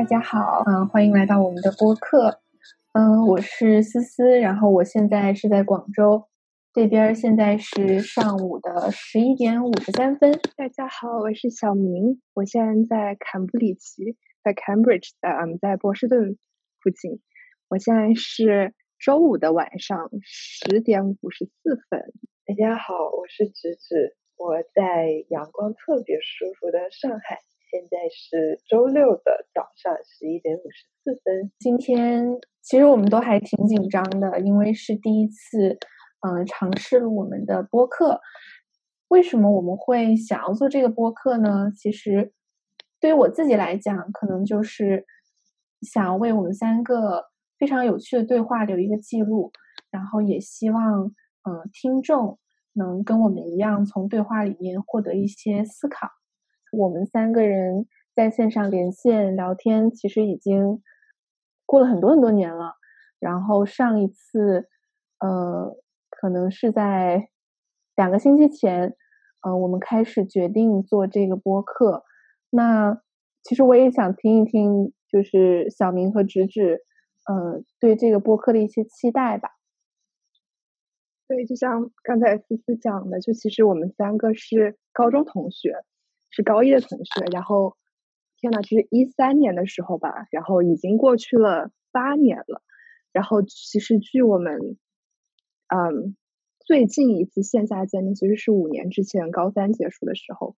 大家好，嗯，欢迎来到我们的播客，嗯，我是思思，然后我现在是在广州这边，现在是上午的十一点五十三分。大家好，我是小明，我现在在坎布里奇，在 Cambridge 在，嗯，在波士顿附近。我现在是周五的晚上十点五十四分。大家好，我是直直，我在阳光特别舒服的上海。现在是周六的早上十一点五十四分。今天其实我们都还挺紧张的，因为是第一次，嗯，尝试了我们的播客。为什么我们会想要做这个播客呢？其实对于我自己来讲，可能就是想要为我们三个非常有趣的对话留一个记录，然后也希望，嗯，听众能跟我们一样，从对话里面获得一些思考。我们三个人在线上连线聊天，其实已经过了很多很多年了。然后上一次，呃，可能是在两个星期前，呃，我们开始决定做这个播客。那其实我也想听一听，就是小明和直直，呃，对这个播客的一些期待吧。对，就像刚才思思讲的，就其实我们三个是高中同学。是高一的同学，然后天呐，就是一三年的时候吧，然后已经过去了八年了。然后其实距我们，嗯，最近一次线下见面其实是五年之前高三结束的时候。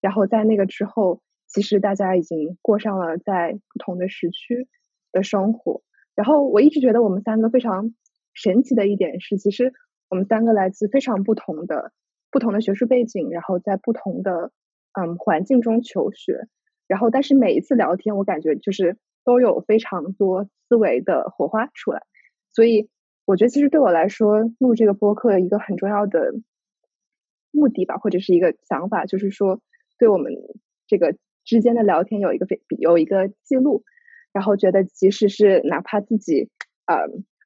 然后在那个之后，其实大家已经过上了在不同的时区的生活。然后我一直觉得我们三个非常神奇的一点是，其实我们三个来自非常不同的不同的学术背景，然后在不同的。嗯，环境中求学，然后但是每一次聊天，我感觉就是都有非常多思维的火花出来，所以我觉得其实对我来说，录这个播客一个很重要的目的吧，或者是一个想法，就是说对我们这个之间的聊天有一个非有一个记录，然后觉得即使是哪怕自己呃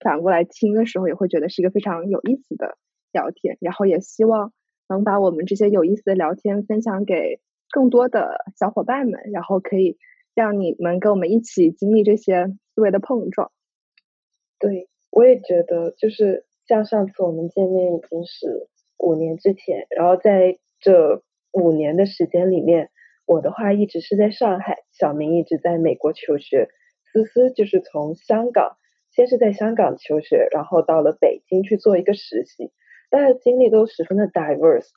反过来听的时候，也会觉得是一个非常有意思的聊天，然后也希望。能把我们这些有意思的聊天分享给更多的小伙伴们，然后可以让你们跟我们一起经历这些思维的碰撞。对，我也觉得，就是像上次我们见面已经是五年之前，然后在这五年的时间里面，我的话一直是在上海，小明一直在美国求学，思思就是从香港，先是在香港求学，然后到了北京去做一个实习。大家的经历都十分的 diverse，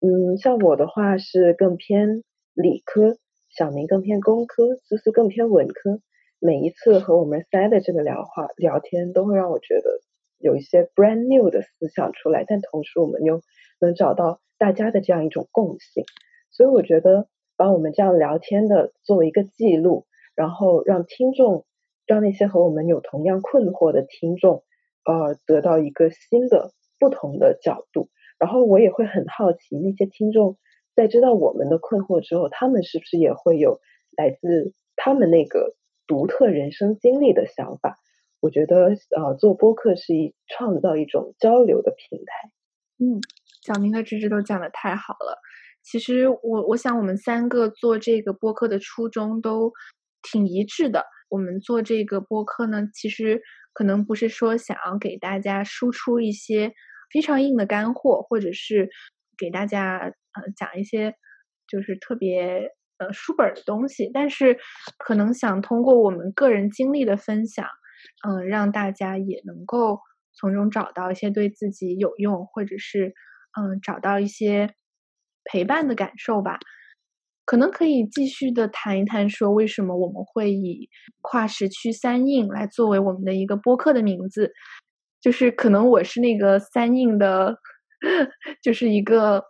嗯，像我的话是更偏理科，小明更偏工科，思思更偏文科。每一次和我们三的这个聊话聊天，都会让我觉得有一些 brand new 的思想出来，但同时我们又能找到大家的这样一种共性。所以我觉得把我们这样聊天的作为一个记录，然后让听众，让那些和我们有同样困惑的听众，呃，得到一个新的。不同的角度，然后我也会很好奇，那些听众在知道我们的困惑之后，他们是不是也会有来自他们那个独特人生经历的想法？我觉得，呃，做播客是一创造一种交流的平台。嗯，小明和芝芝都讲的太好了。其实，我我想我们三个做这个播客的初衷都挺一致的。我们做这个播客呢，其实可能不是说想要给大家输出一些。非常硬的干货，或者是给大家呃讲一些就是特别呃书本的东西，但是可能想通过我们个人经历的分享，嗯，让大家也能够从中找到一些对自己有用，或者是嗯找到一些陪伴的感受吧。可能可以继续的谈一谈，说为什么我们会以跨时区三印来作为我们的一个播客的名字。就是可能我是那个三印的，就是一个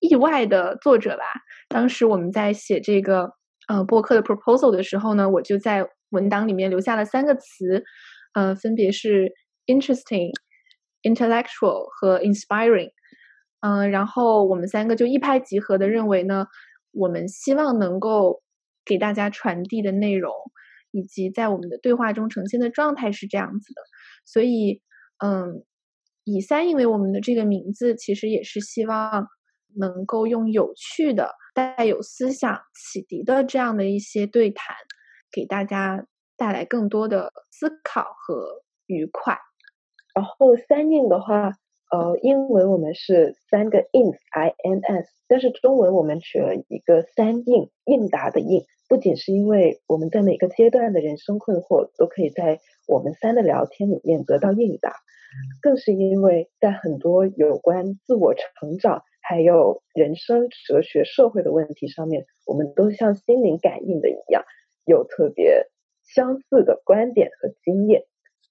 意外的作者吧。当时我们在写这个呃播客的 proposal 的时候呢，我就在文档里面留下了三个词，呃，分别是 interesting、intellectual 和 inspiring。嗯，然后我们三个就一拍即合的认为呢，我们希望能够给大家传递的内容，以及在我们的对话中呈现的状态是这样子的，所以。嗯，以三印为我们的这个名字，其实也是希望能够用有趣的、带有思想启迪的这样的一些对谈，给大家带来更多的思考和愉快。然后三印的话，呃，英文我们是三个 ins，i n s，但是中文我们取了一个三应应答的应，不仅是因为我们在每个阶段的人生困惑都可以在我们三的聊天里面得到应答，更是因为在很多有关自我成长还有人生哲学、社会的问题上面，我们都像心灵感应的一样，有特别相似的观点和经验。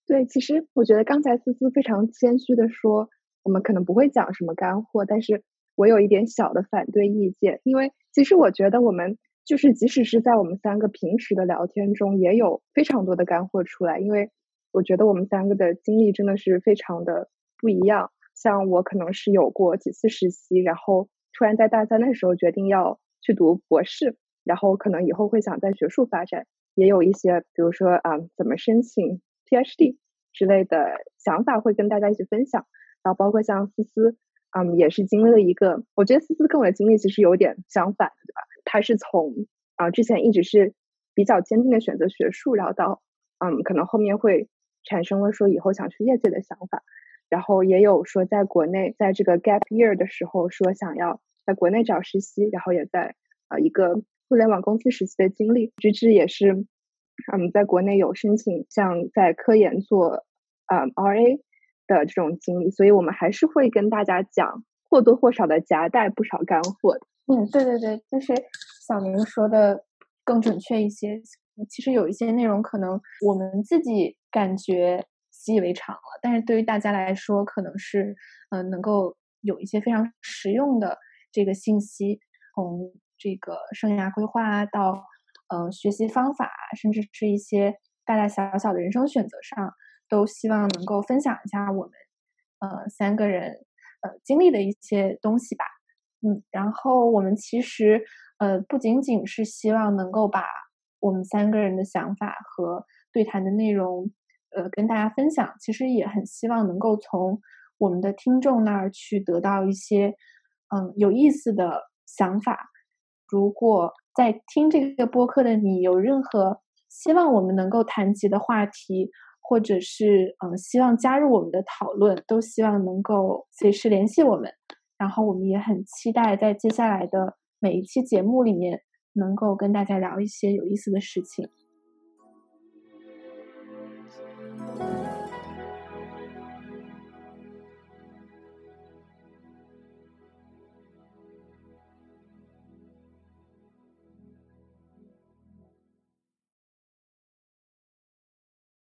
对，其实我觉得刚才思思非常谦虚的说，我们可能不会讲什么干货，但是我有一点小的反对意见，因为其实我觉得我们就是即使是在我们三个平时的聊天中，也有非常多的干货出来，因为我觉得我们三个的经历真的是非常的不一样。像我可能是有过几次实习，然后突然在大三的时候决定要去读博士，然后可能以后会想在学术发展，也有一些比如说啊怎么申请。PhD 之类的想法会跟大家一起分享，然后包括像思思，嗯，也是经历了一个，我觉得思思跟我的经历其实有点相反，对吧？他是从啊之前一直是比较坚定的选择学术，然后到嗯可能后面会产生了说以后想去业界的想法，然后也有说在国内在这个 gap year 的时候说想要在国内找实习，然后也在啊一个互联网公司实习的经历，直至也是。嗯，在国内有申请像在科研做啊 RA 的这种经历，所以我们还是会跟大家讲或多或少的夹带不少干货的。嗯，对对对，就是小明说的更准确一些。其实有一些内容可能我们自己感觉习以为常了，但是对于大家来说，可能是嗯能够有一些非常实用的这个信息，从这个生涯规划到。呃，学习方法，甚至是一些大大小小的人生选择上，都希望能够分享一下我们呃三个人呃经历的一些东西吧。嗯，然后我们其实呃不仅仅是希望能够把我们三个人的想法和对谈的内容呃跟大家分享，其实也很希望能够从我们的听众那儿去得到一些嗯有意思的想法。如果在听这个播客的你有任何希望我们能够谈及的话题，或者是嗯希望加入我们的讨论，都希望能够随时联系我们。然后我们也很期待在接下来的每一期节目里面，能够跟大家聊一些有意思的事情。